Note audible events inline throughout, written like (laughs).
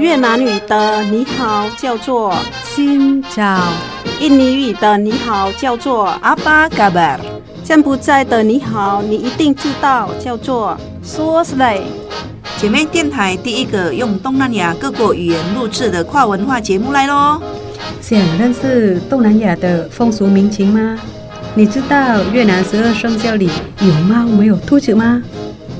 越南语的你好叫做 Xin chào，印尼语的你好叫做 Apa kabar，柬埔寨的你好你一定知道叫做 Suo Slay。姐妹电台第一个用东南亚各国语言录制的跨文化节目来喽！想认识东南亚的风俗民情吗？你知道越南十二生肖里有猫没有兔子吗？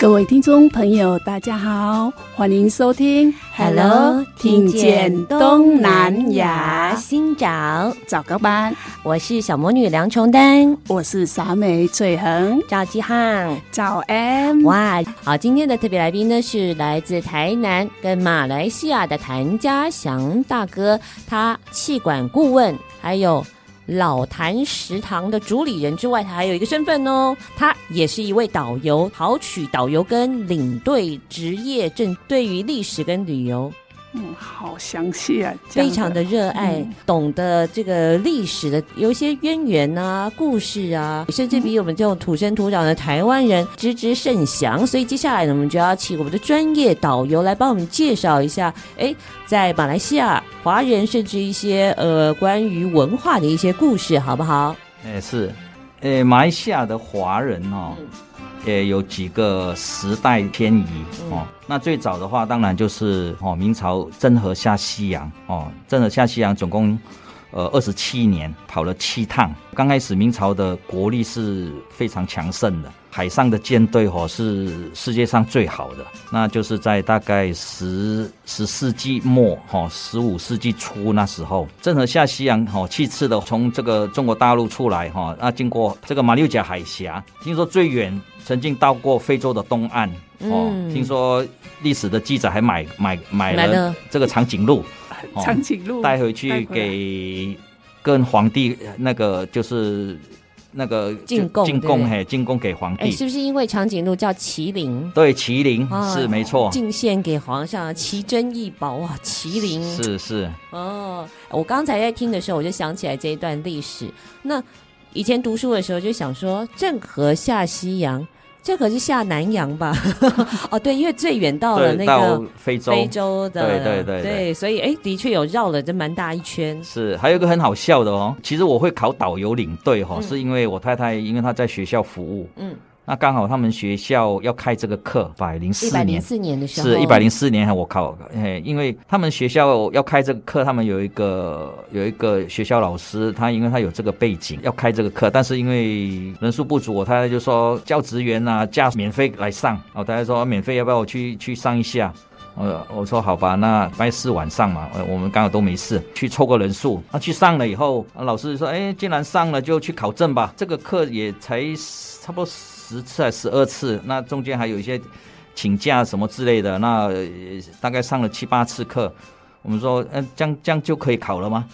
各位听众朋友，大家好，欢迎收听 Hello，听见东南亚，新找早高班。我是小魔女梁琼丹，我是傻美翠恒，赵继汉，早安。哇，好，今天的特别来宾呢是来自台南跟马来西亚的谭家祥大哥，他气管顾问，还有。老谭食堂的主理人之外，他还有一个身份哦，他也是一位导游，考取导游跟领队职业证，对于历史跟旅游。嗯，好详细啊，非常的热爱，嗯、懂得这个历史的有一些渊源啊、故事啊，甚至比我们这种土生土长的台湾人知之甚详。所以接下来呢，我们就要请我们的专业导游来帮我们介绍一下，哎，在马来西亚华人甚至一些呃关于文化的一些故事，好不好？哎，是，呃，马来西亚的华人哦。嗯也有几个时代迁移哦，那最早的话，当然就是哦，明朝郑和下西洋哦，郑和下西洋总共。呃，二十七年跑了七趟。刚开始明朝的国力是非常强盛的，海上的舰队哦是世界上最好的。那就是在大概十十世纪末哈，十五世纪初那时候，郑和下西洋哈，七次的从这个中国大陆出来哈，那经过这个马六甲海峡，听说最远曾经到过非洲的东岸哦。听说历史的记载还买买买了这个长颈鹿。(laughs) 长颈鹿带回去给跟皇帝那个就是那个进贡进贡嘿进贡给皇帝，是不是因为长颈鹿叫麒麟？对，麒麟是没错，进献给皇上，奇珍异宝哇，麒麟是是哦。我刚才在听的时候，我就想起来这一段历史。那以前读书的时候就想说，郑和下西洋。这可是下南洋吧？(laughs) 哦，对，因为最远到了那个非洲，非洲的，对对对，对，所以哎，的确有绕了这蛮大一圈。是，还有一个很好笑的哦，其实我会考导游领队哈、哦，嗯、是因为我太太，因为她在学校服务，嗯。那刚好他们学校要开这个课，一百零四年，一百零四年的时候，是一百零四年，我考，哎，因为他们学校要开这个课，他们有一个有一个学校老师，他因为他有这个背景要开这个课，但是因为人数不足，我太太就说教职员啊，假免费来上，哦，大家说免费要不要我去去上一下？我我说好吧，那拜四晚上嘛，我们刚好都没事，去凑个人数。那去上了以后，老师说，哎，既然上了就去考证吧，这个课也才差不多。十次还是十二次？那中间还有一些请假什么之类的，那大概上了七八次课。我们说，嗯，这样这样就可以考了吗？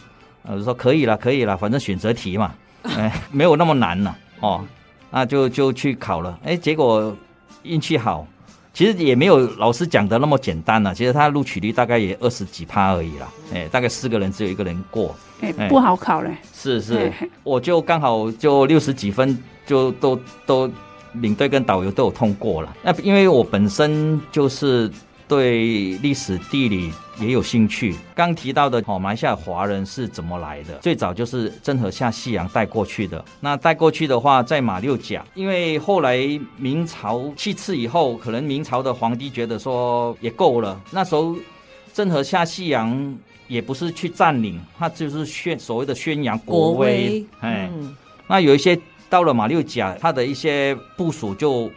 呃说可以了，可以了，反正选择题嘛，哎，(laughs) 没有那么难了哦。那就就去考了，哎，结果运气好，其实也没有老师讲的那么简单了。其实他录取率大概也二十几趴而已啦，哎，大概四个人只有一个人过，哎，不好考嘞。是是，我就刚好就六十几分，就都都。领队跟导游都有通过了。那因为我本身就是对历史地理也有兴趣。刚提到的哦，马来西亚华人是怎么来的？最早就是郑和下西洋带过去的。那带过去的话，在马六甲，因为后来明朝七次以后，可能明朝的皇帝觉得说也够了。那时候郑和下西洋也不是去占领，他就是宣所谓的宣扬国威。国威哎，嗯、那有一些。到了马六甲，他的一些部署就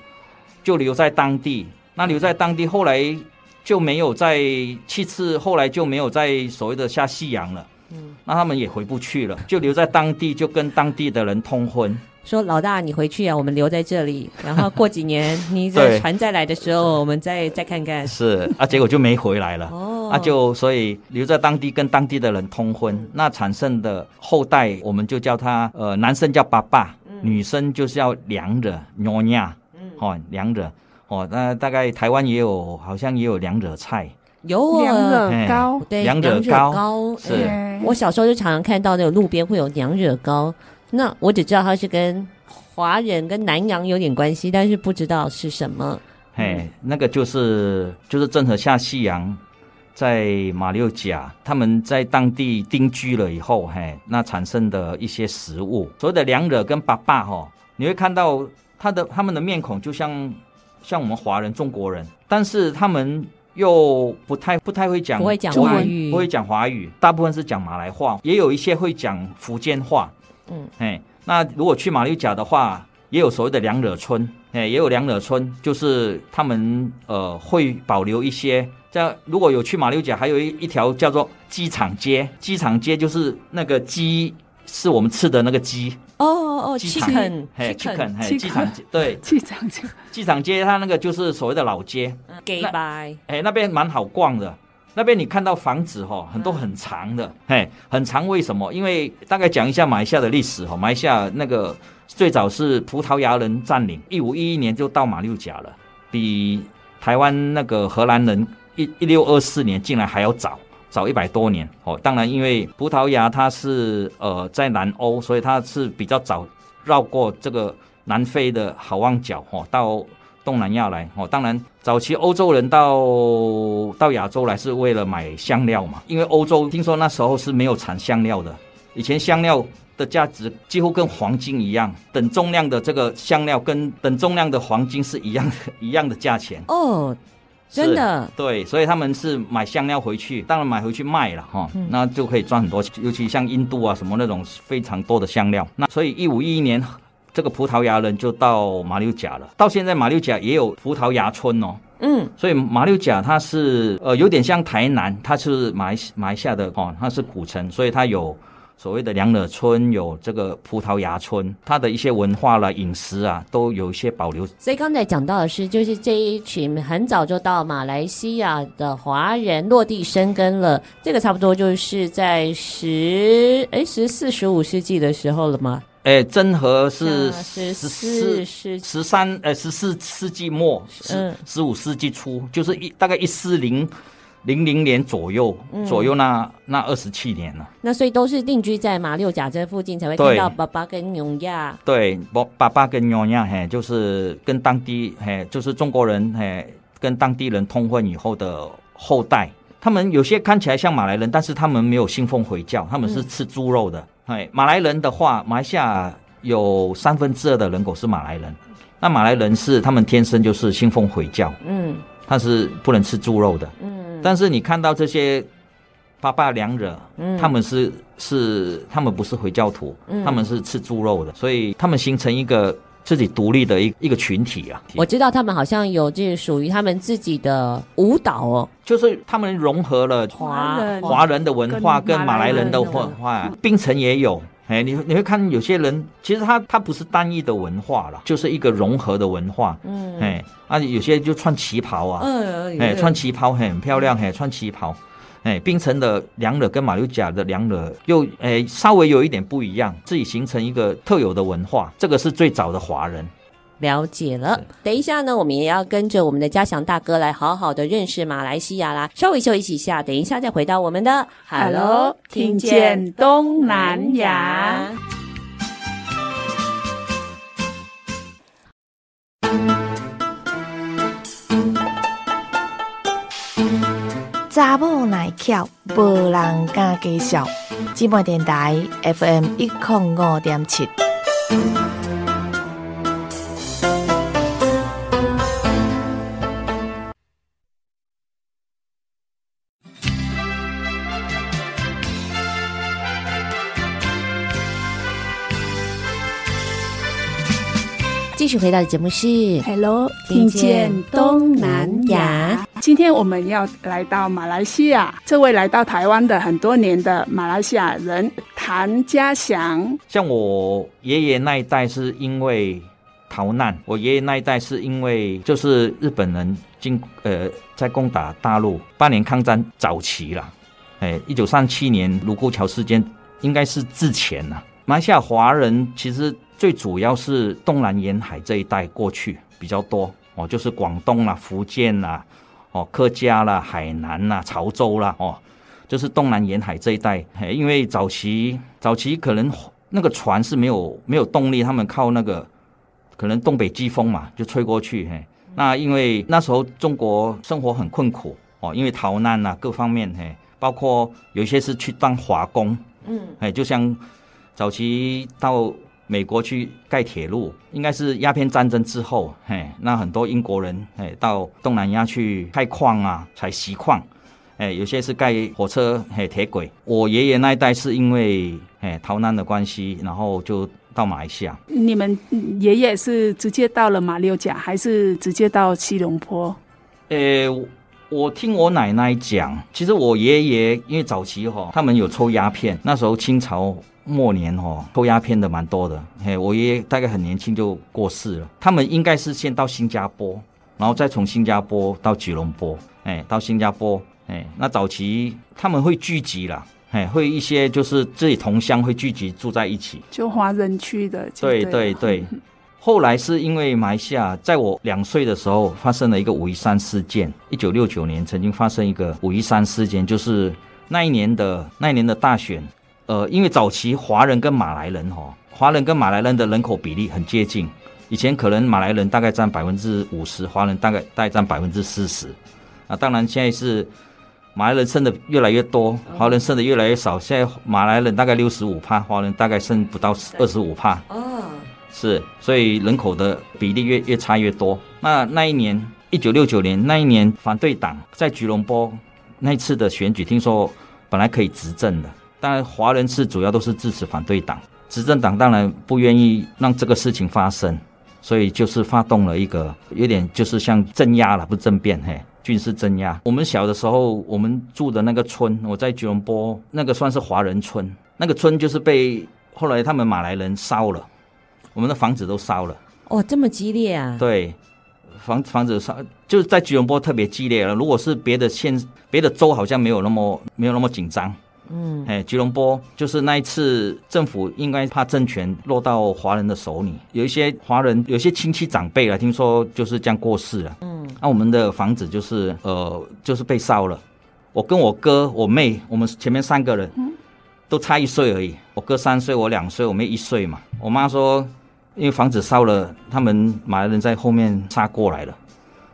就留在当地。那留在当地，后来就没有再七次，后来就没有再所谓的下西洋了。嗯，那他们也回不去了，就留在当地，就跟当地的人通婚。说老大你回去啊，我们留在这里，然后过几年你这 (laughs) 船再来的时候，我们再再看看。(laughs) 是啊，结果就没回来了。哦，啊就所以留在当地跟当地的人通婚，那产生的后代我们就叫他呃，男生叫爸爸，嗯、女生就是叫娘惹娘娘，嗯，哦凉着哦，那大概台湾也有，好像也有娘惹菜。有凉惹糕，对，娘惹糕是。我小时候就常常看到那个路边会有凉惹糕，那我只知道它是跟华人跟南洋有点关系，但是不知道是什么。嘿，那个就是就是郑和下西洋，在马六甲，他们在当地定居了以后，嘿，那产生的一些食物，所谓的娘惹跟爸爸哈，你会看到他的他们的面孔就像像我们华人中国人，但是他们。又不太不太会讲，不会讲华语，不会讲华语，大部分是讲马来话，也有一些会讲福建话。嗯，哎，那如果去马六甲的话，也有所谓的娘惹村，哎，也有娘惹村，就是他们呃会保留一些。这样如果有去马六甲，还有一一条叫做机场街，机场街就是那个鸡。是我们吃的那个鸡。哦哦哦，鸡场嘿，鸡场嘿，机场对，(laughs) 机场街，机场街，它那个就是所谓的老街，给拜，哎，那边蛮好逛的，那边你看到房子哈，很多很长的，嘿，很长，为什么？因为大概讲一下马来西亚的历史哈，马来西亚那个最早是葡萄牙人占领，一五一一年就到马六甲了，比台湾那个荷兰人一一六二四年进来还要早。早一百多年哦，当然，因为葡萄牙它是呃在南欧，所以它是比较早绕过这个南非的好望角哦，到东南亚来哦。当然，早期欧洲人到到亚洲来是为了买香料嘛，因为欧洲听说那时候是没有产香料的，以前香料的价值几乎跟黄金一样，等重量的这个香料跟等重量的黄金是一样的一样的价钱哦。真的对，所以他们是买香料回去，当然买回去卖了哈，嗯、那就可以赚很多钱。尤其像印度啊什么那种非常多的香料，那所以一五一一年，这个葡萄牙人就到马六甲了。到现在马六甲也有葡萄牙村哦，嗯，所以马六甲它是呃有点像台南，它是马来马来西亚的哦，它是古城，所以它有。所谓的娘惹村有这个葡萄牙村，它的一些文化啦、饮食啊，都有一些保留。所以刚才讲到的是，就是这一群很早就到马来西亚的华人落地生根了。这个差不多就是在十哎十四、十五世纪的时候了吗？哎，真和是十四、十十三呃十四世纪末，十十五世纪初，就是一大概一四零。零零年左右，嗯、左右那那二十七年了。那所以都是定居在马六甲这附近，才会看到爸爸跟牛亚。对，爸爸爸跟牛亚，嘿，就是跟当地嘿，就是中国人嘿，跟当地人通婚以后的后代。他们有些看起来像马来人，但是他们没有信奉回教，他们是吃猪肉的。哎、嗯，马来人的话，马来西亚有三分之二的人口是马来人。那马来人是他们天生就是信奉回教，嗯，他是不能吃猪肉的，嗯。但是你看到这些爸爸娘惹，嗯，他们是是他们不是回教徒，嗯，他们是吃猪肉的，所以他们形成一个自己独立的一一个群体啊。我知道他们好像有这属于他们自己的舞蹈哦，就是他们融合了华华人的文化跟马来人的文化，槟城也有。哎，你你会看有些人，其实他他不是单一的文化了，就是一个融合的文化。嗯，哎，啊，有些就穿旗袍啊，嗯，哎，穿旗袍很漂亮，嘿，穿旗袍，哎，槟城的娘惹跟马六甲的娘惹又哎稍微有一点不一样，自己形成一个特有的文化，这个是最早的华人。了解了，等一下呢，我们也要跟着我们的嘉祥大哥来好好的认识马来西亚啦。稍微休息一下，等一下再回到我们的 Hello，听见东南亚。查某耐翘，无人敢介绍。电台 FM 一零五点七。继续回到的节目是 Hello，听见东南亚。今天我们要来到马来西亚，这位来到台湾的很多年的马来西亚人谭家祥。像我爷爷那一代是因为逃难，我爷爷那一代是因为就是日本人进呃在攻打大陆，八年抗战早期了，哎，一九三七年卢沟桥事件应该是之前了。马来西亚华人其实。最主要是东南沿海这一带过去比较多哦，就是广东啦、福建啦、哦客家啦、海南啦、潮州啦哦，就是东南沿海这一带。因为早期早期可能那个船是没有没有动力，他们靠那个可能东北季风嘛，就吹过去。嘿，那因为那时候中国生活很困苦哦，因为逃难啊各方面嘿，包括有些是去当华工，嗯，哎，就像早期到。美国去盖铁路，应该是鸦片战争之后，嘿，那很多英国人，嘿，到东南亚去开矿啊，采锡矿，哎，有些是盖火车，嘿，铁轨。我爷爷那一代是因为，哎，逃难的关系，然后就到马来西亚。你们爷爷是直接到了马六甲，还是直接到吉隆坡？呃，我听我奶奶讲，其实我爷爷因为早期哈，他们有抽鸦片，那时候清朝。末年哦，抽鸦片的蛮多的。嘿，我爷爷大概很年轻就过世了。他们应该是先到新加坡，然后再从新加坡到吉隆坡。哎，到新加坡，哎，那早期他们会聚集啦，哎，会一些就是自己同乡会聚集住在一起，就华人区的。对对对。(laughs) 后来是因为马来西亚，在我两岁的时候发生了一个五一三事件。一九六九年曾经发生一个五一三事件，就是那一年的那一年的大选。呃，因为早期华人跟马来人哈，华人跟马来人的人口比例很接近。以前可能马来人大概占百分之五十，华人大概大概占百分之四十。啊，当然现在是马来人剩的越来越多，华人剩的越来越少。现在马来人大概六十五帕，华人大概剩不到二十五帕。哦，是，所以人口的比例越越差越多。那那一年一九六九年那一年，反对党在吉隆坡那一次的选举，听说本来可以执政的。当然，华人是主要都是支持反对党，执政党当然不愿意让这个事情发生，所以就是发动了一个有点就是像镇压了，不政变，嘿，军事镇压。我们小的时候，我们住的那个村，我在吉隆坡，那个算是华人村，那个村就是被后来他们马来人烧了，我们的房子都烧了。哦，这么激烈啊？对，房房子烧，就是在吉隆坡特别激烈了。如果是别的县、别的州，好像没有那么没有那么紧张。嗯，哎，吉隆坡就是那一次，政府应该怕政权落到华人的手里，有一些华人，有些亲戚长辈了，听说就是这样过世了。嗯，那、啊、我们的房子就是呃，就是被烧了。我跟我哥、我妹，我们前面三个人，都差一岁而已。我哥三岁，我两岁，我妹一岁嘛。我妈说，因为房子烧了，他们马来人在后面杀过来了，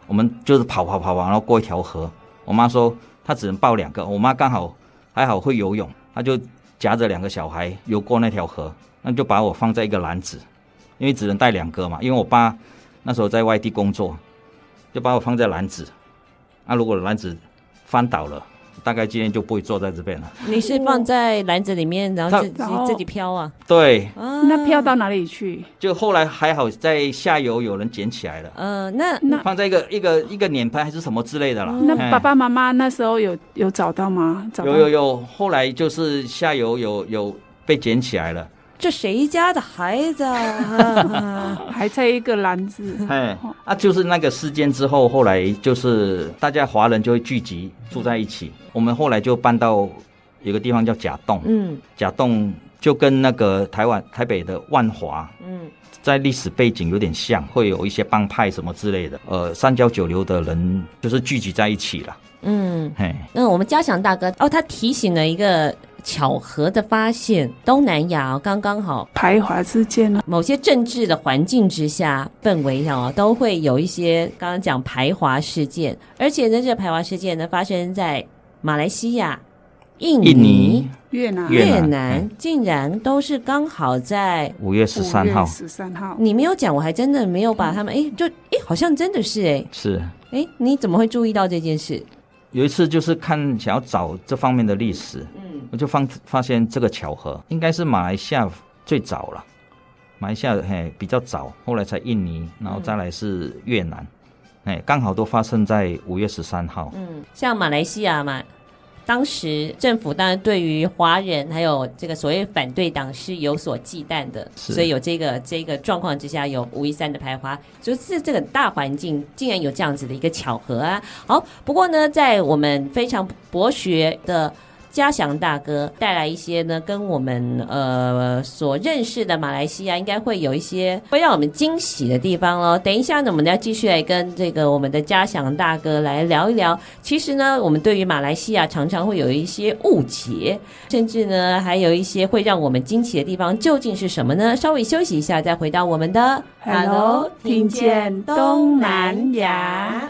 我们就是跑跑跑跑，然后过一条河。我妈说，她只能抱两个。我妈刚好。还好会游泳，他就夹着两个小孩游过那条河，那就把我放在一个篮子，因为只能带两个嘛。因为我爸那时候在外地工作，就把我放在篮子。那、啊、如果篮子翻倒了，大概今天就不会坐在这边了。你是放在篮子里面，然后自己自己飘啊？对。那飘到哪里去？就后来还好在下游有人捡起来了。嗯、呃，那那放在一个一个一个碾盘还是什么之类的啦。那爸爸妈妈那时候有有找到吗？找到有有有，后来就是下游有有被捡起来了。这谁家的孩子啊？(laughs) 还在一个篮子。哎，啊，就是那个事件之后，后来就是大家华人就会聚集住在一起。我们后来就搬到有个地方叫甲洞。嗯，甲洞就跟那个台湾台北的万华，嗯，在历史背景有点像，会有一些帮派什么之类的。呃，三教九流的人就是聚集在一起了。嗯，嘿，那我们嘉祥大哥哦，他提醒了一个。巧合的发现，东南亚刚刚好排华事件呢。某些政治的环境之下，氛围啊，都会有一些刚刚讲排华事件，而且呢，这个排华事件呢，发生在马来西亚、印尼、印尼越南、越南，竟然都是刚好在五月十三号。十三号，你没有讲，我还真的没有把他们哎，就哎，好像真的是哎，是哎，你怎么会注意到这件事？有一次就是看想要找这方面的历史，嗯，我就发发现这个巧合，应该是马来西亚最早了。马来西亚嘿比较早，后来才印尼，然后再来是越南，哎、嗯，刚好都发生在五月十三号。嗯，像马来西亚嘛。当时政府当然对于华人还有这个所谓反对党是有所忌惮的，所以有这个这个状况之下有五一三的排华，就是这个大环境竟然有这样子的一个巧合啊！好，不过呢，在我们非常博学的。嘉祥大哥带来一些呢，跟我们呃所认识的马来西亚应该会有一些会让我们惊喜的地方哦。等一下呢，我们要继续来跟这个我们的嘉祥大哥来聊一聊。其实呢，我们对于马来西亚常常会有一些误解，甚至呢还有一些会让我们惊奇的地方，究竟是什么呢？稍微休息一下，再回到我们的 Hello，听见东南亚。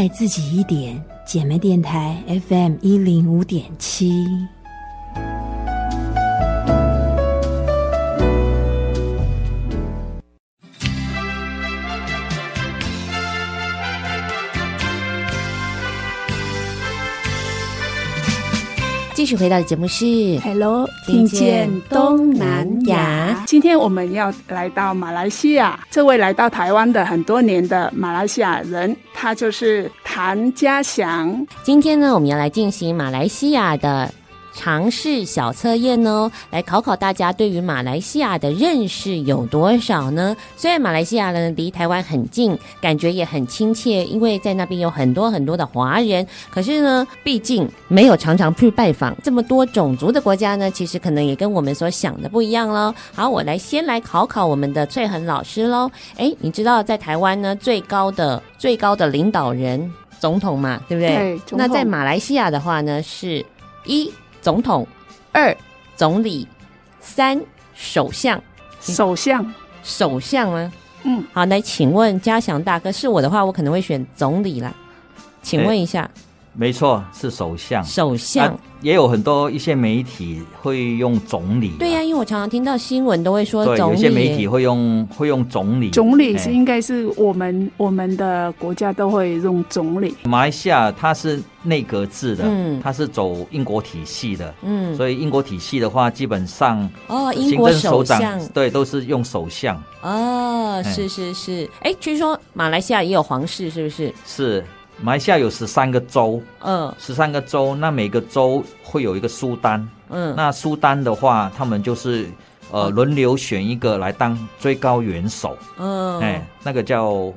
爱自己一点，姐妹电台 FM 一零五点七。继续回到的节目是 Hello，听见东南亚。今天我们要来到马来西亚，这位来到台湾的很多年的马来西亚人，他就是谭家祥。今天呢，我们要来进行马来西亚的。常识小测验哦，来考考大家对于马来西亚的认识有多少呢？虽然马来西亚呢离台湾很近，感觉也很亲切，因为在那边有很多很多的华人。可是呢，毕竟没有常常去拜访这么多种族的国家呢，其实可能也跟我们所想的不一样喽。好，我来先来考考我们的翠恒老师喽。诶，你知道在台湾呢最高的最高的领导人总统嘛？对不对？对。那在马来西亚的话呢，是一。总统，二总理，三首相，首相，首相吗？嗯，好，来，请问嘉祥大哥，是我的话，我可能会选总理啦。请问一下，欸、没错，是首相，首相。啊也有很多一些媒体会用总理，对呀、啊，因为我常常听到新闻都会说总理，对，有些媒体会用会用总理。总理是应该是我们、欸、我们的国家都会用总理。马来西亚它是内阁制的，嗯，它是走英国体系的，嗯，所以英国体系的话，基本上哦，英国首相对都是用首相。哦，是是是，哎、欸，据说马来西亚也有皇室，是不是？是。马来西亚有十三个州，嗯，十三个州，那每个州会有一个苏丹，嗯，那苏丹的话，他们就是呃轮流选一个来当最高元首，嗯，哎，那个叫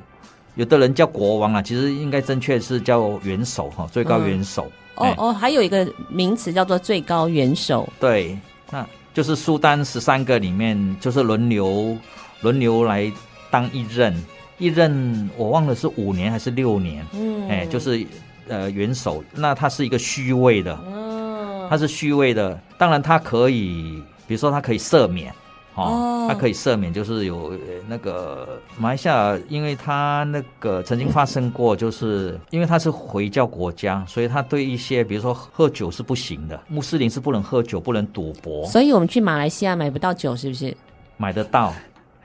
有的人叫国王啊，其实应该正确是叫元首哈，最高元首。嗯、哦哦，还有一个名词叫做最高元首。对，那就是苏丹十三个里面，就是轮流轮流来当一任。一任我忘了是五年还是六年，嗯，哎，就是呃元首，那他是一个虚位的，嗯，他是虚位的，当然他可以，比如说他可以赦免，哦，他可以赦免，就是有那个马来西亚，因为他那个曾经发生过，就是因为他是回教国家，所以他对一些比如说喝酒是不行的，穆斯林是不能喝酒，不能赌博，所以我们去马来西亚买不到酒，是不是？买得到。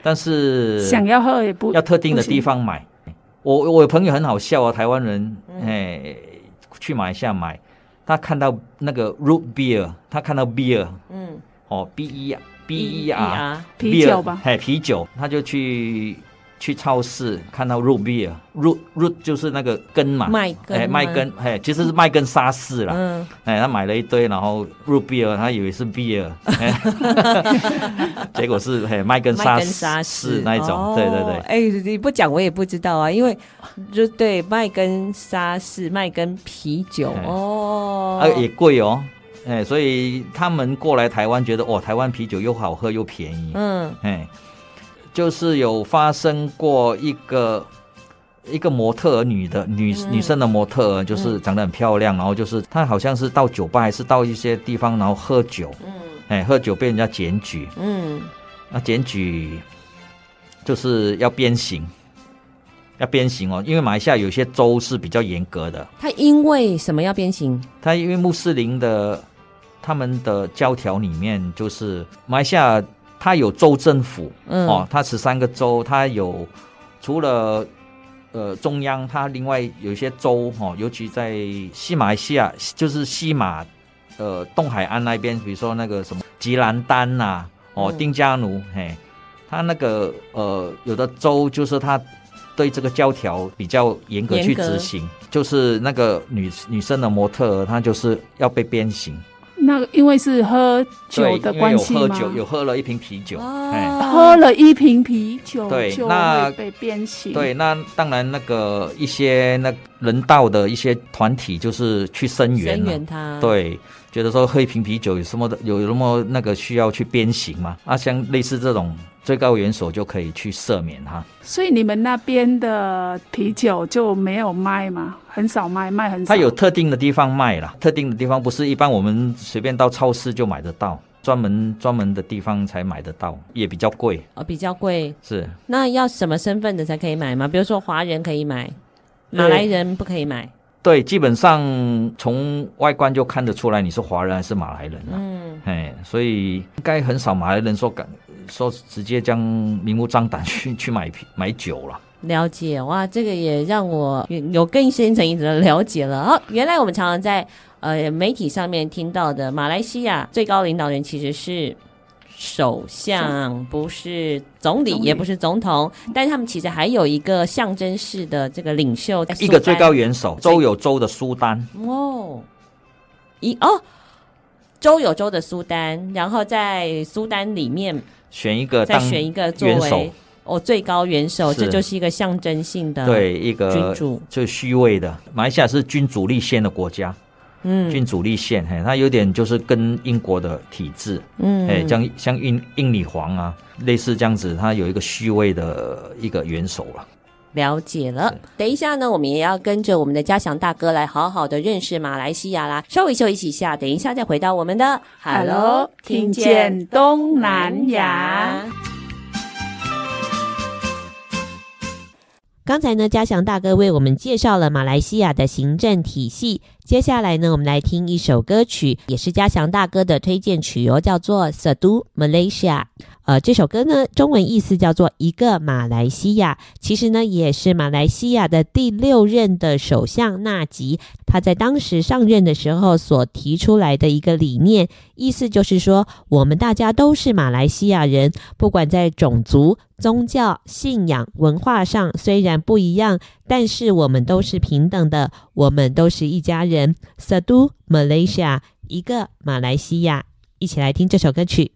但是想要喝也不要特定的地方买。我我有朋友很好笑啊，台湾人哎、嗯、去马来西亚买，他看到那个 root beer，他看到 beer，嗯，哦 b e b e r 啤酒吧，哎啤酒，他就去。去超市看到 root beer，root root 就是那个根嘛，麦根，哎麦根，哎其实是麦根沙士啦，嗯，哎他买了一堆，然后 root beer，他以为是 beer，哎、(laughs) 结果是哎麦根沙沙士那一种，哦、对对对，哎你不讲我也不知道啊，因为就对麦根沙士、麦根啤酒哦，啊也贵哦，哎所以他们过来台湾觉得哦台湾啤酒又好喝又便宜，嗯，哎。就是有发生过一个一个模特儿女的女、嗯、女生的模特儿，就是长得很漂亮，嗯、然后就是她好像是到酒吧还是到一些地方，然后喝酒，嗯，哎，喝酒被人家检举，嗯，那检举就是要鞭刑，要鞭刑哦，因为马来西亚有些州是比较严格的。他因为什么要鞭刑？他因为穆斯林的他们的教条里面就是马来西亚。它有州政府，嗯、哦，它十三个州，它有除了呃中央，它另外有一些州哈，尤其在西马来西亚，就是西马呃东海岸那边，比如说那个什么吉兰丹呐、啊，哦丁加奴，嘿，它那个呃有的州就是它对这个教条比较严格去执行，就是那个女女生的模特儿，她就是要被鞭刑。那因为是喝酒的关系吗？有喝酒，有喝了一瓶啤酒，哦、喝了一瓶啤酒，对，那被鞭刑。对，那当然那个一些那人道的一些团体就是去声援，声援他，对，觉得说喝一瓶啤酒有什么的，有那么那个需要去鞭刑吗？啊，像类似这种。最高元首就可以去赦免他，所以你们那边的啤酒就没有卖吗？很少卖，卖很少。它有特定的地方卖啦，特定的地方不是一般我们随便到超市就买得到，专门专门的地方才买得到，也比较贵哦，比较贵。是，那要什么身份的才可以买吗？比如说华人可以买，马来人不可以买。对，基本上从外观就看得出来你是华人还是马来人了。嗯，哎，所以应该很少马来人说敢说直接将明目张胆去去买买酒了。了解哇，这个也让我有更深层一层的了解了。哦，原来我们常常在呃媒体上面听到的马来西亚最高领导人其实是。首相不是总理，也不是总统，但是他们其实还有一个象征式的这个领袖，一个最高元首，州有州的苏丹。哦，一哦，州有州的苏丹，然后在苏丹里面选一个，再选一个作为哦最高元首，这就是一个象征性的对一个君主，最虚位的。马来西亚是君主立宪的国家。嗯，君主立宪，嘿，它有点就是跟英国的体制，嗯，哎，像像英英女皇啊，类似这样子，它有一个虚位的一个元首了。了解了，等一下呢，我们也要跟着我们的嘉祥大哥来好好的认识马来西亚啦。稍微休息一下，等一下再回到我们的 Hello，听见东南亚。刚才呢，嘉祥大哥为我们介绍了马来西亚的行政体系。接下来呢，我们来听一首歌曲，也是嘉祥大哥的推荐曲哦，叫做《Satu Malaysia》。呃，这首歌呢，中文意思叫做一个马来西亚，其实呢，也是马来西亚的第六任的首相纳吉他在当时上任的时候所提出来的一个理念，意思就是说，我们大家都是马来西亚人，不管在种族、宗教、信仰、文化上虽然不一样，但是我们都是平等的，我们都是一家人。Satu Malaysia，一个马来西亚，一起来听这首歌曲。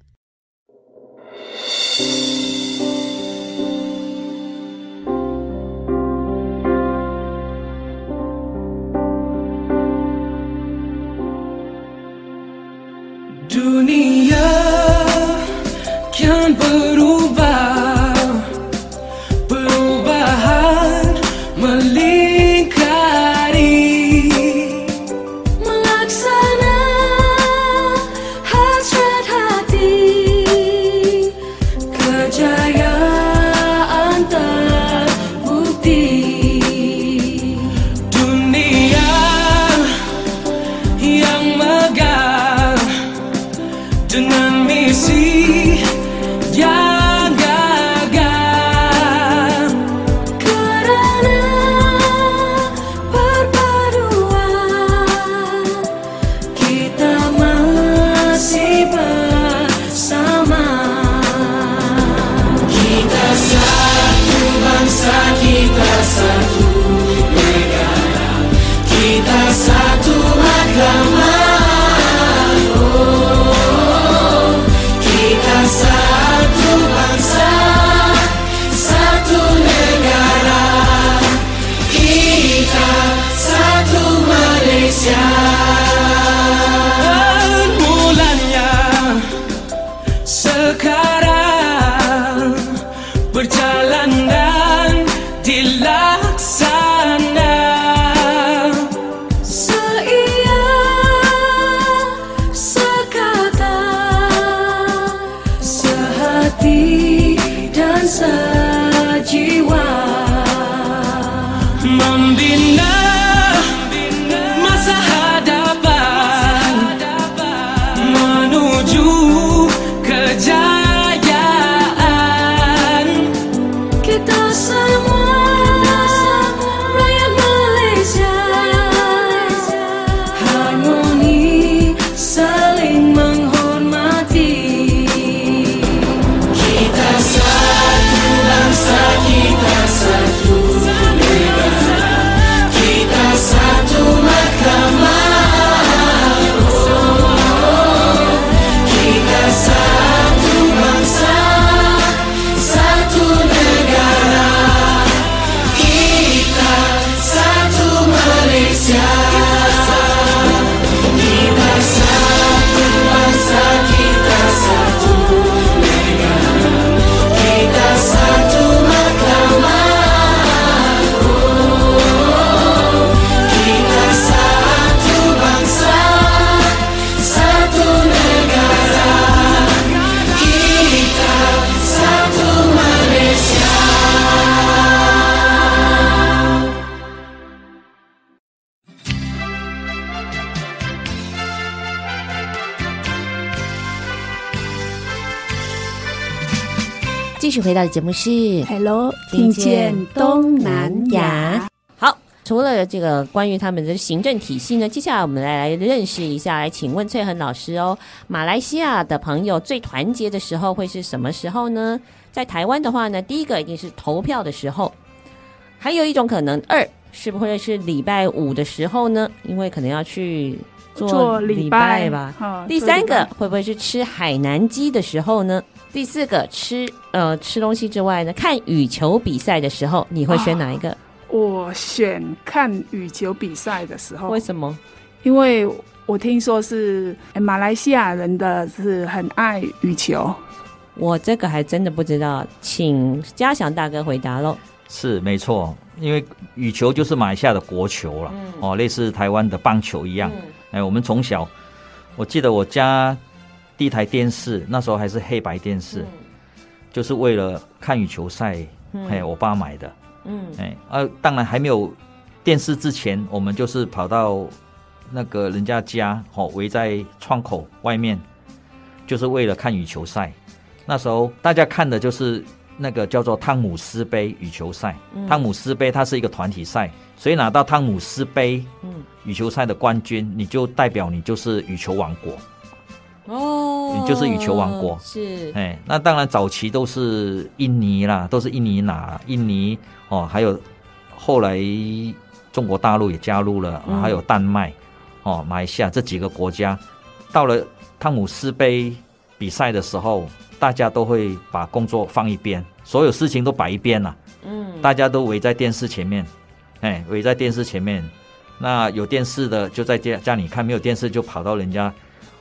回到的节目是《Hello，听见东南亚》。好，除了这个关于他们的行政体系呢，接下来我们来来认识一下，来请问翠恒老师哦，马来西亚的朋友最团结的时候会是什么时候呢？在台湾的话呢，第一个一定是投票的时候，还有一种可能，二是不会是礼拜五的时候呢？因为可能要去。做礼拜吧。哦、第三个会不会是吃海南鸡的时候呢？第四个吃呃吃东西之外呢，看羽球比赛的时候，你会选哪一个？我选看羽球比赛的时候。为什么？因为我听说是马来西亚人的是很爱羽球。我这个还真的不知道，请嘉祥大哥回答喽。是没错，因为羽球就是马来西亚的国球了，嗯、哦，类似台湾的棒球一样。嗯哎，我们从小，我记得我家第一台电视那时候还是黑白电视，嗯、就是为了看羽球赛，哎、嗯，我爸买的。嗯，哎，啊，当然还没有电视之前，我们就是跑到那个人家家，哦，围在窗口外面，就是为了看羽球赛。那时候大家看的就是那个叫做汤姆斯杯羽球赛。嗯、汤姆斯杯它是一个团体赛。所以拿到汤姆斯杯，嗯，羽球赛的冠军，你就代表你就是羽球王国，哦，你就是羽球王国，是，哎，那当然早期都是印尼啦，都是印尼拿，印尼哦，还有后来中国大陆也加入了，还有丹麦，哦，马来西亚这几个国家，到了汤姆斯杯比赛的时候，大家都会把工作放一边，所有事情都摆一边了，嗯，大家都围在电视前面。哎，围在电视前面，那有电视的就在家家里看，没有电视就跑到人家，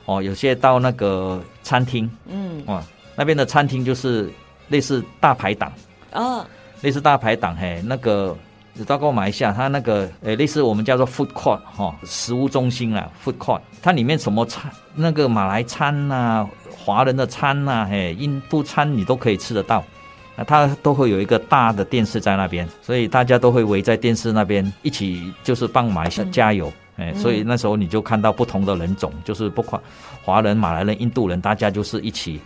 哦，有些到那个餐厅，嗯，哇，那边的餐厅就是类似大排档，哦，类似大排档，嘿，那个你到过马来西亚，它那个，诶，类似我们叫做 food court 哈、哦，食物中心啦，food court，它里面什么餐，那个马来餐呐、啊，华人的餐呐、啊，嘿，印度餐你都可以吃得到。那他都会有一个大的电视在那边，所以大家都会围在电视那边一起，就是帮马来西亚加油。哎、嗯，所以那时候你就看到不同的人种，嗯、就是不管华人、马来人、印度人，大家就是一起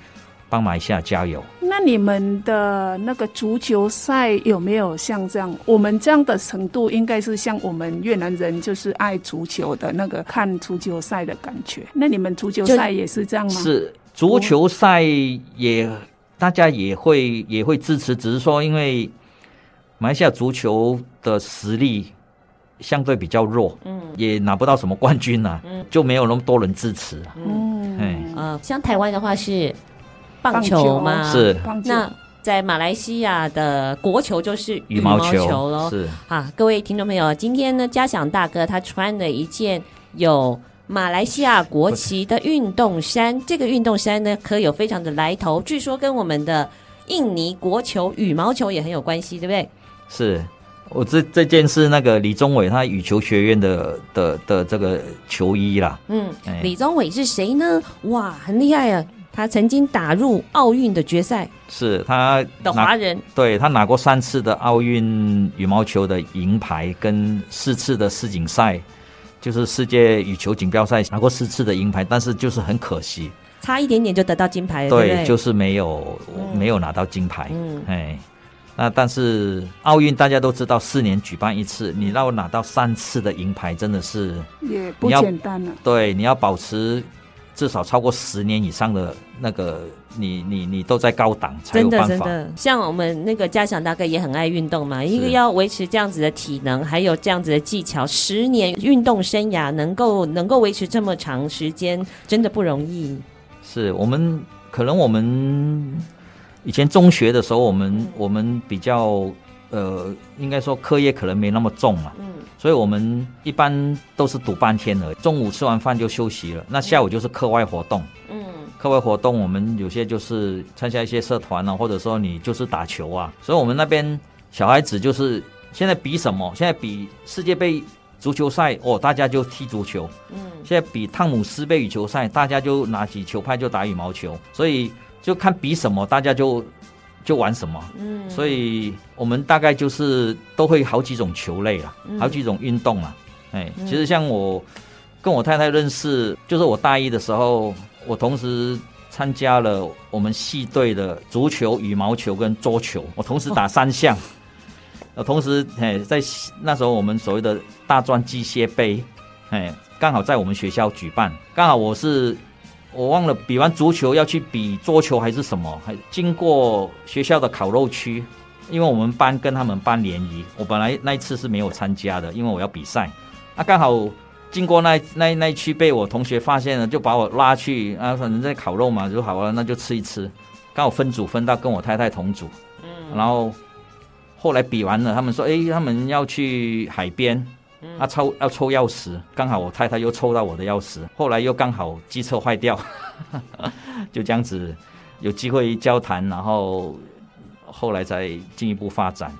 帮马来西亚加油。那你们的那个足球赛有没有像这样？我们这样的程度，应该是像我们越南人就是爱足球的那个看足球赛的感觉。那你们足球赛也是这样吗？是足球赛也。大家也会也会支持，只是说因为马来西亚足球的实力相对比较弱，嗯，也拿不到什么冠军呐、啊，嗯，就没有那么多人支持，嗯，哎，呃，像台湾的话是棒球吗？是，那在马来西亚的国球就是羽毛球喽，是。啊，各位听众朋友，今天呢，嘉祥大哥他穿了一件有。马来西亚国旗的运动衫，这个运动衫呢，可有非常的来头。据说跟我们的印尼国球羽毛球也很有关系，对不对？是，我这这件是那个李宗伟他羽球学院的的的这个球衣啦。嗯，哎、李宗伟是谁呢？哇，很厉害啊！他曾经打入奥运的决赛，是他的华人，对，他拿过三次的奥运羽毛球的银牌，跟四次的世锦赛。就是世界羽球锦标赛拿过四次的银牌，但是就是很可惜，差一点点就得到金牌了。对，对对就是没有、嗯、没有拿到金牌。嗯，哎，那但是奥运大家都知道，四年举办一次，你让我拿到三次的银牌，真的是也不简单了。对，你要保持。至少超过十年以上的那个你，你你你都在高档才有办法。真的真的，像我们那个嘉祥大哥也很爱运动嘛，一个要维持这样子的体能，还有这样子的技巧，十年运动生涯能够能够维持这么长时间，真的不容易。是我们可能我们以前中学的时候，我们、嗯、我们比较呃，应该说课业可能没那么重嘛。嗯。所以我们一般都是读半天而已，中午吃完饭就休息了。那下午就是课外活动。嗯，课外活动我们有些就是参加一些社团啊，或者说你就是打球啊。所以我们那边小孩子就是现在比什么？现在比世界杯足球赛哦，大家就踢足球。嗯，现在比汤姆斯杯羽球赛，大家就拿起球拍就打羽毛球。所以就看比什么，大家就。就玩什么，嗯，所以我们大概就是都会好几种球类啦，嗯、好几种运动啦。哎，其实像我跟我太太认识，就是我大一的时候，我同时参加了我们系队的足球、羽毛球跟桌球，我同时打三项。呃同时，哎，在那时候我们所谓的大专机械杯，哎，刚好在我们学校举办。刚好我是我忘了比完足球要去比桌球还是什么，还经过学校的烤肉区，因为我们班跟他们班联谊，我本来那一次是没有参加的，因为我要比赛。那刚好。经过那那那一区被我同学发现了，就把我拉去啊，反正在烤肉嘛，就好了，那就吃一吃。刚好分组分到跟我太太同组，嗯，然后后来比完了，他们说，哎，他们要去海边，啊抽要抽钥匙，刚好我太太又抽到我的钥匙，后来又刚好机车坏掉，(laughs) 就这样子有机会交谈，然后后来再进一步发展。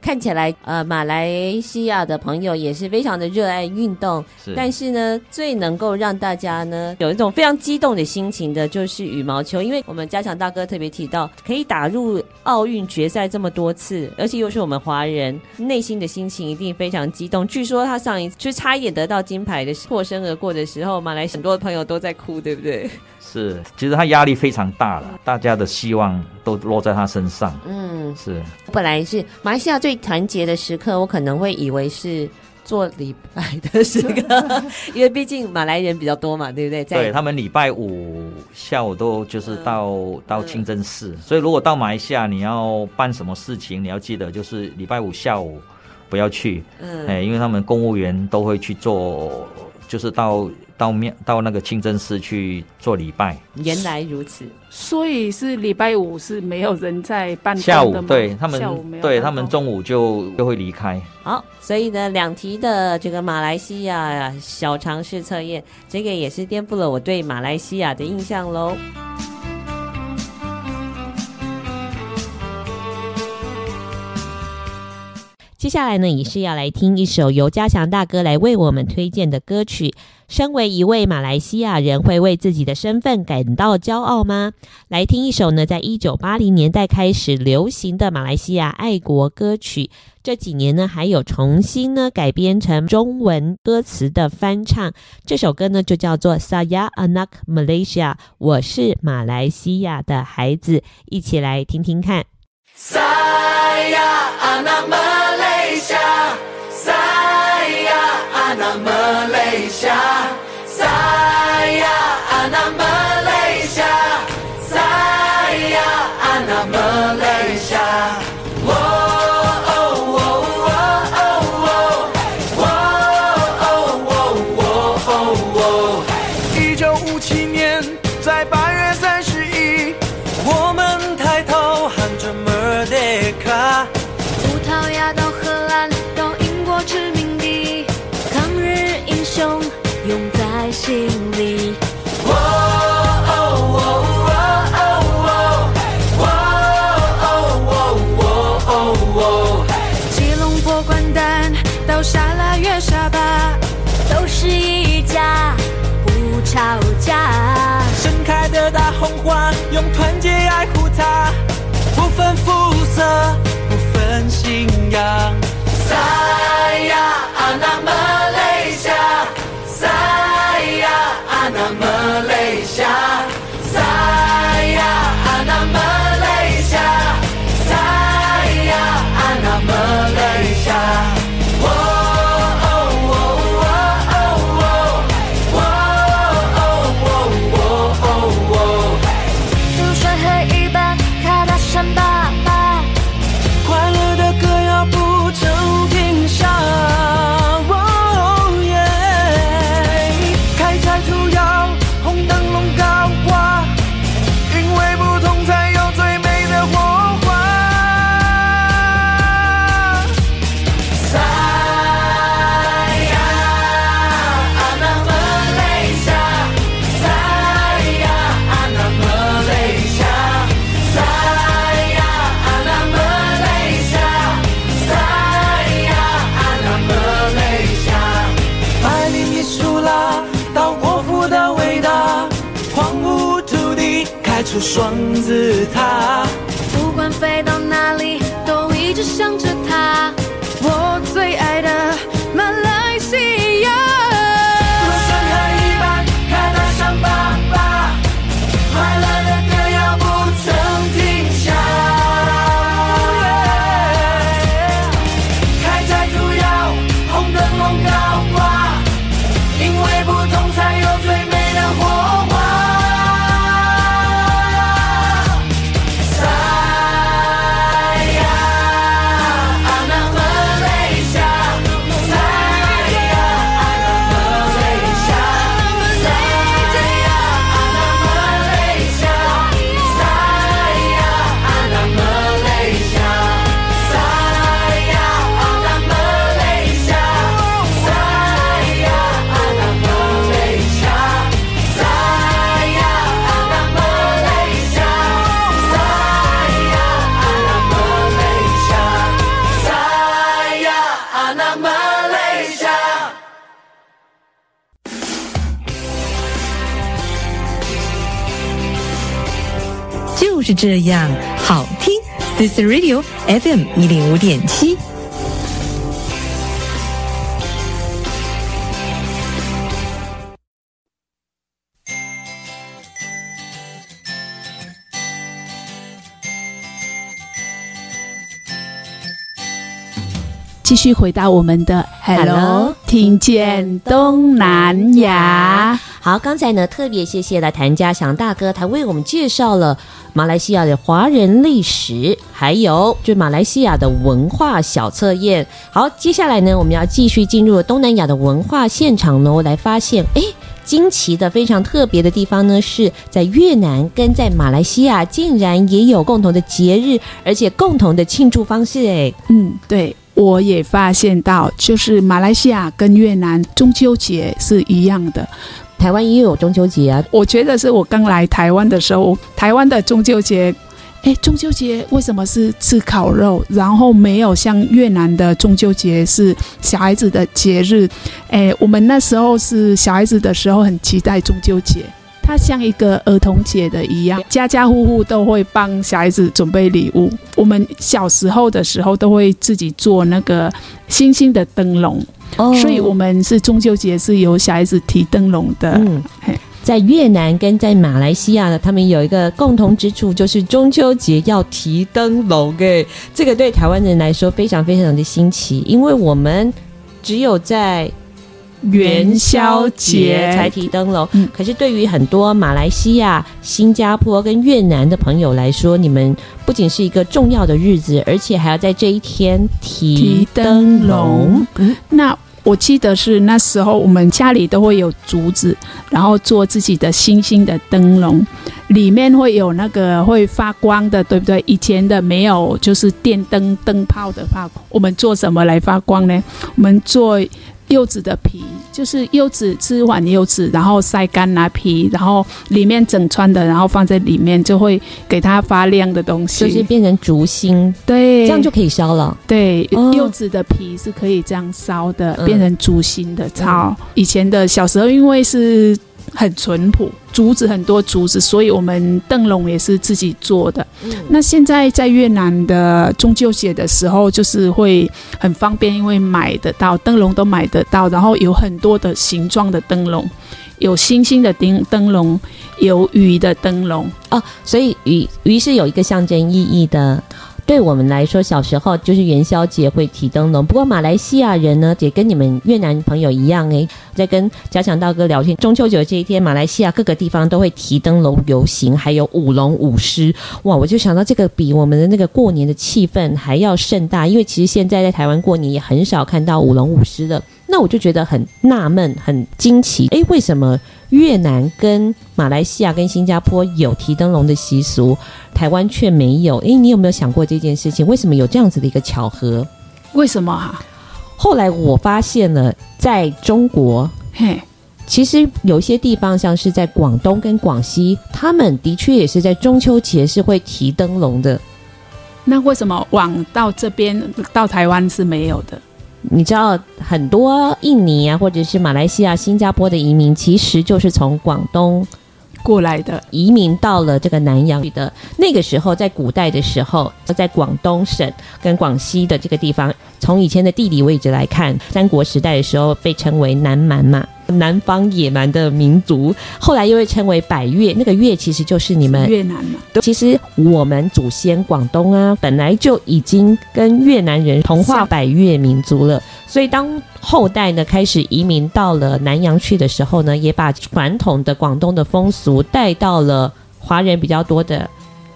看起来，呃，马来西亚的朋友也是非常的热爱运动，是。但是呢，最能够让大家呢有一种非常激动的心情的，就是羽毛球。因为我们嘉强大哥特别提到，可以打入奥运决赛这么多次，而且又是我们华人，内心的心情一定非常激动。据说他上一次就差一点得到金牌的破身而过的时候，马来很多的朋友都在哭，对不对？是，其实他压力非常大了，大家的希望都落在他身上。嗯，是。本来是马来西亚最团结的时刻，我可能会以为是做礼拜的时刻，(laughs) 因为毕竟马来人比较多嘛，对不对？对，他们礼拜五下午都就是到、嗯、到清真寺、嗯，所以如果到马来西亚你要办什么事情，你要记得就是礼拜五下午不要去，嗯，哎，因为他们公务员都会去做，就是到。到庙到那个清真寺去做礼拜，原来如此，所以是礼拜五是没有人在办公的下午，对他们，对他们中午就就会离开。好，所以呢，两题的这个马来西亚小常识测验，这个也是颠覆了我对马来西亚的印象喽。接下来呢，也是要来听一首由嘉强大哥来为我们推荐的歌曲。身为一位马来西亚人，会为自己的身份感到骄傲吗？来听一首呢，在一九八零年代开始流行的马来西亚爱国歌曲。这几年呢，还有重新呢改编成中文歌词的翻唱。这首歌呢，就叫做《Saya Anak Malaysia》，我是马来西亚的孩子。一起来听听看。shine. 双子塔。是这样好听。This Radio FM 一零五点七。继续回到我们的 Hello，听见东南亚。好，刚才呢特别谢谢了谭家祥大哥，他为我们介绍了马来西亚的华人历史，还有就马来西亚的文化小测验。好，接下来呢我们要继续进入东南亚的文化现场呢，我来发现哎。惊奇的非常特别的地方呢，是在越南跟在马来西亚竟然也有共同的节日，而且共同的庆祝方式。哎，嗯，对，我也发现到，就是马来西亚跟越南中秋节是一样的。台湾也有中秋节啊，我觉得是我刚来台湾的时候，台湾的中秋节。哎，中秋节为什么是吃烤肉？然后没有像越南的中秋节是小孩子的节日。哎，我们那时候是小孩子的时候，很期待中秋节，它像一个儿童节的一样，家家户户都会帮小孩子准备礼物。我们小时候的时候都会自己做那个星星的灯笼，哦，所以我们是中秋节是由小孩子提灯笼的。嗯。在越南跟在马来西亚呢，他们有一个共同之处，就是中秋节要提灯笼。哎，这个对台湾人来说非常非常的新奇，因为我们只有在元宵节才提灯笼。可是对于很多马来西亚、新加坡跟越南的朋友来说，你们不仅是一个重要的日子，而且还要在这一天提灯笼。嗯，那。我记得是那时候，我们家里都会有竹子，然后做自己的星星的灯笼，里面会有那个会发光的，对不对？以前的没有，就是电灯灯泡的发光。我们做什么来发光呢？我们做。柚子的皮就是柚子，吃完柚子，然后晒干拿皮，然后里面整串的，然后放在里面，就会给它发亮的东西，就是变成竹芯，对，这样就可以烧了。对，哦、柚子的皮是可以这样烧的，嗯、变成竹芯的。超、嗯、以前的小时候，因为是。很淳朴，竹子很多竹子，所以我们灯笼也是自己做的。嗯、那现在在越南的中秋节的时候，就是会很方便，因为买得到灯笼都买得到，然后有很多的形状的灯笼，有星星的灯灯笼，有鱼的灯笼哦，所以鱼鱼是有一个象征意义的。对我们来说，小时候就是元宵节会提灯笼。不过马来西亚人呢，也跟你们越南朋友一样，诶，在跟家祥道哥聊天，中秋节这一天，马来西亚各个地方都会提灯笼游行，还有舞龙舞狮。哇，我就想到这个比我们的那个过年的气氛还要盛大，因为其实现在在台湾过年也很少看到舞龙舞狮的。那我就觉得很纳闷，很惊奇，诶，为什么越南跟马来西亚跟新加坡有提灯笼的习俗，台湾却没有？诶，你有没有想过这件事情？为什么有这样子的一个巧合？为什么啊？后来我发现了，在中国，嘿，其实有些地方，像是在广东跟广西，他们的确也是在中秋节是会提灯笼的。那为什么往到这边到台湾是没有的？你知道很多印尼啊，或者是马来西亚、新加坡的移民，其实就是从广东过来的，移民到了这个南洋的。那个时候，在古代的时候，在广东省跟广西的这个地方，从以前的地理位置来看，三国时代的时候被称为南蛮嘛。南方野蛮的民族，后来又被称为百越，那个越其实就是你们越南嘛。其实我们祖先广东啊，本来就已经跟越南人同化百越民族了。所以当后代呢开始移民到了南洋去的时候呢，也把传统的广东的风俗带到了华人比较多的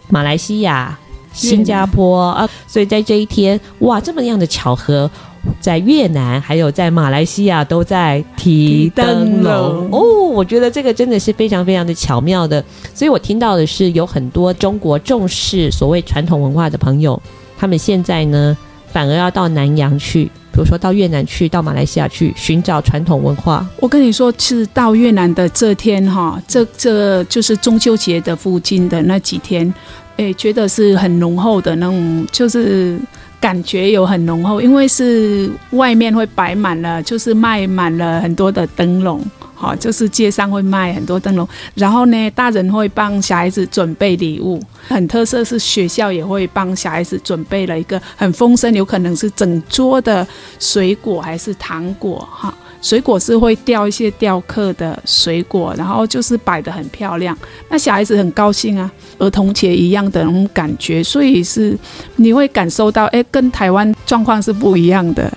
马来西亚、新加坡啊。所以在这一天，哇，这么样的巧合。在越南还有在马来西亚都在提灯笼哦，我觉得这个真的是非常非常的巧妙的。所以我听到的是有很多中国重视所谓传统文化的朋友，他们现在呢反而要到南洋去，比如说到越南去，到马来西亚去寻找传统文化。我跟你说，是到越南的这天哈，这这就是中秋节的附近的那几天，诶，觉得是很浓厚的那种，就是。感觉有很浓厚，因为是外面会摆满了，就是卖满了很多的灯笼，哈，就是街上会卖很多灯笼，然后呢，大人会帮小孩子准备礼物，很特色是学校也会帮小孩子准备了一个很丰盛，有可能是整桌的水果还是糖果哈。水果是会雕一些雕刻的水果，然后就是摆得很漂亮，那小孩子很高兴啊，儿童节一样的那种感觉，所以是你会感受到，哎，跟台湾状况是不一样的。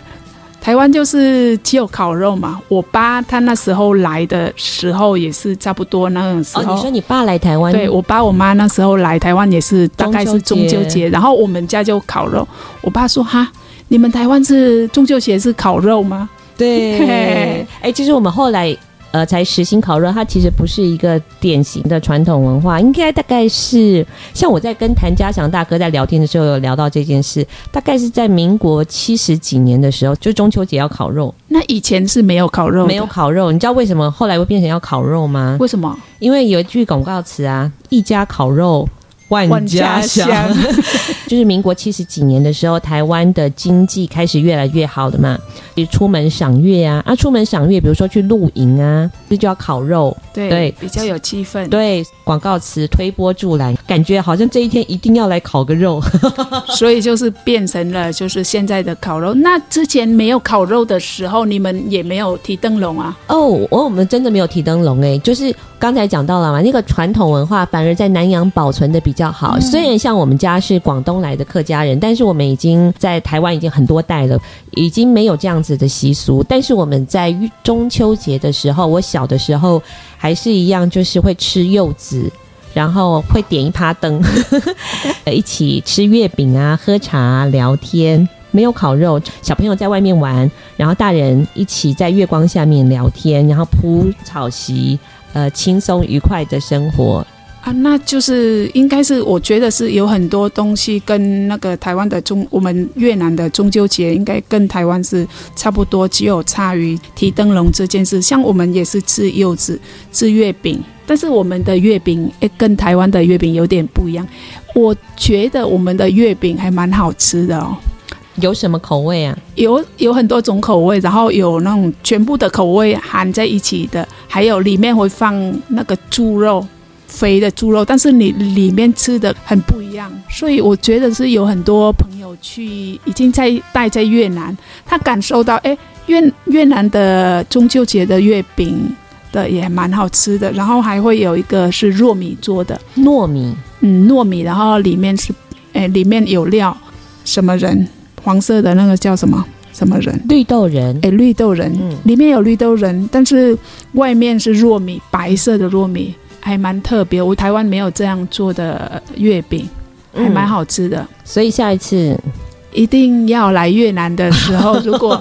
台湾就是只有烤肉嘛，我爸他那时候来的时候也是差不多那种时候。哦，你说你爸来台湾？对，我爸我妈那时候来台湾也是大概是中秋节，然后我们家就烤肉。我爸说哈，你们台湾是中秋节是烤肉吗？(laughs) 对，(laughs) 哎、欸，其实我们后来呃才实行烤肉，它其实不是一个典型的传统文化，应该大概是像我在跟谭家祥大哥在聊天的时候有聊到这件事，大概是在民国七十几年的时候，就中秋节要烤肉。那以前是没有烤肉，没有烤肉，你知道为什么后来会变成要烤肉吗？为什么？因为有一句广告词啊，一家烤肉。万家香，(laughs) 就是民国七十几年的时候，台湾的经济开始越来越好的嘛，就出门赏月啊，啊，出门赏月，比如说去露营啊，这就要烤肉，对，对。比较有气氛，对，广告词推波助澜，感觉好像这一天一定要来烤个肉，(laughs) 所以就是变成了就是现在的烤肉。那之前没有烤肉的时候，你们也没有提灯笼啊？哦，我我们真的没有提灯笼哎，就是刚才讲到了嘛，那个传统文化反而在南洋保存的比较好，虽然像我们家是广东来的客家人，但是我们已经在台湾已经很多代了，已经没有这样子的习俗。但是我们在中秋节的时候，我小的时候还是一样，就是会吃柚子，然后会点一趴灯，一起吃月饼啊，喝茶聊天，没有烤肉，小朋友在外面玩，然后大人一起在月光下面聊天，然后铺草席，呃，轻松愉快的生活。啊，那就是应该是，我觉得是有很多东西跟那个台湾的中，我们越南的中秋节应该跟台湾是差不多，只有差于提灯笼这件事。像我们也是吃柚子、吃月饼，但是我们的月饼诶跟台湾的月饼有点不一样。我觉得我们的月饼还蛮好吃的哦。有什么口味啊？有有很多种口味，然后有那种全部的口味含在一起的，还有里面会放那个猪肉。肥的猪肉，但是你里面吃的很不一样，所以我觉得是有很多朋友去已经在待在越南，他感受到哎，越越南的中秋节的月饼的也蛮好吃的，然后还会有一个是糯米做的。糯米，嗯，糯米，然后里面是哎里面有料，什么仁，黄色的那个叫什么？什么仁？绿豆仁，哎，绿豆仁，嗯，里面有绿豆仁，但是外面是糯米，白色的糯米。还蛮特别，我台湾没有这样做的月饼，还蛮好吃的。嗯，所以下一次一定要来越南的时候，如果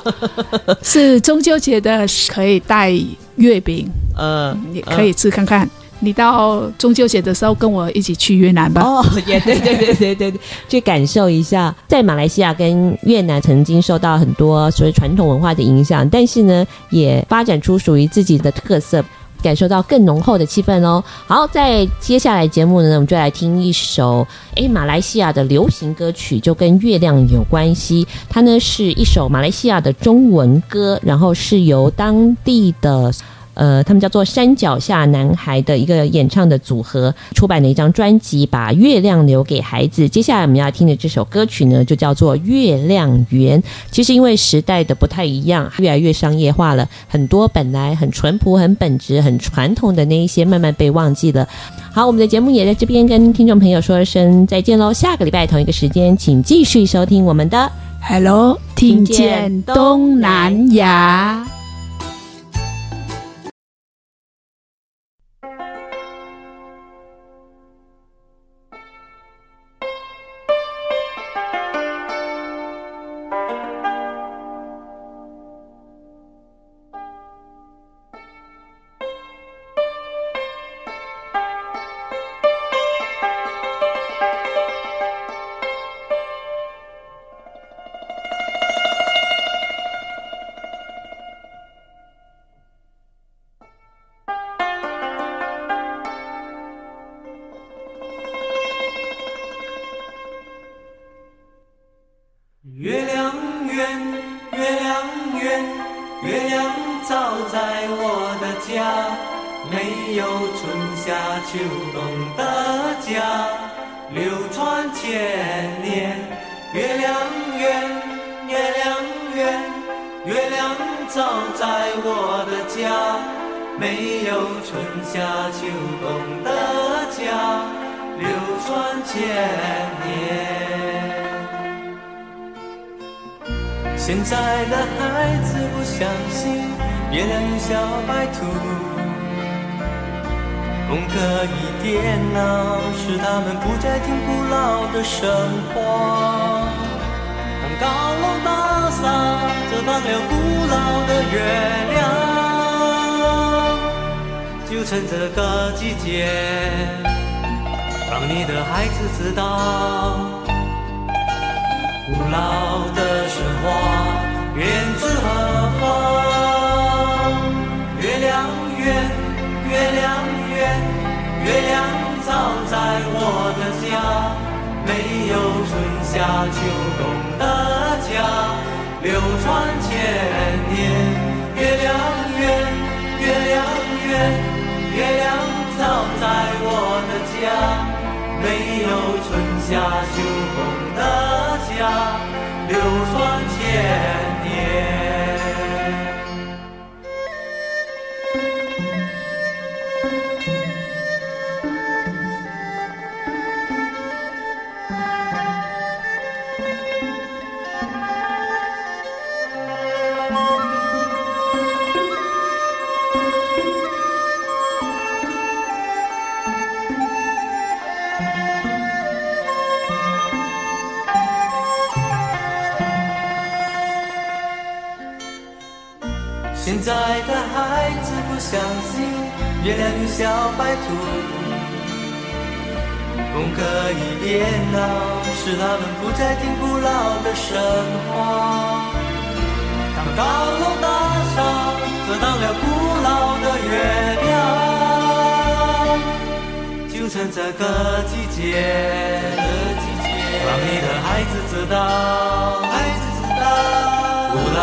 是中秋节的，可以带月饼，(laughs) 呃，你可以吃看看。呃、你到中秋节的时候跟我一起去越南吧。哦，(laughs) 也对对对对对对，(laughs) 去感受一下。在马来西亚跟越南曾经受到很多所谓传统文化的影响，但是呢，也发展出属于自己的特色。感受到更浓厚的气氛哦。好，在接下来节目呢，我们就来听一首诶，马来西亚的流行歌曲，就跟月亮有关系。它呢是一首马来西亚的中文歌，然后是由当地的。呃，他们叫做山脚下男孩的一个演唱的组合出版的一张专辑《把月亮留给孩子》。接下来我们要听的这首歌曲呢，就叫做《月亮圆》。其实因为时代的不太一样，越来越商业化了，很多本来很淳朴、很本质、很传统的那一些，慢慢被忘记了。好，我们的节目也在这边跟听众朋友说声再见喽。下个礼拜同一个时间，请继续收听我们的 Hello，听见东南亚。万千年。月亮圆，月亮圆，月亮照在我的家，没有春夏秋冬的家。流传千相信月亮与小白兔，功课与电脑使他们不再听古老的神话。当高楼大厦遮挡了古老的月亮，就趁这个季节，让你的孩子知道，孩子知道古老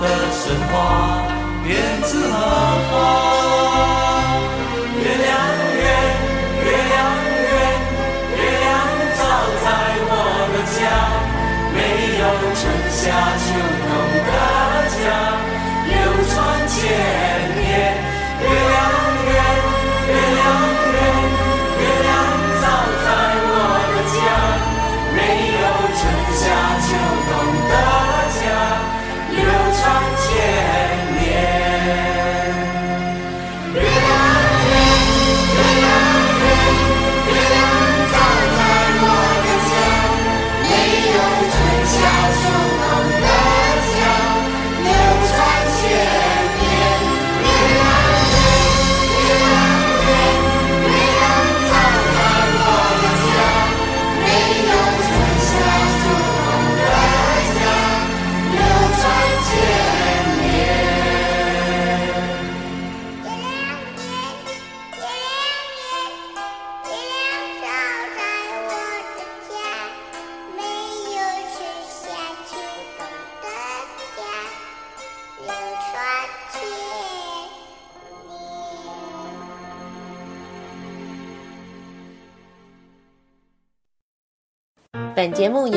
的神话。源自何方？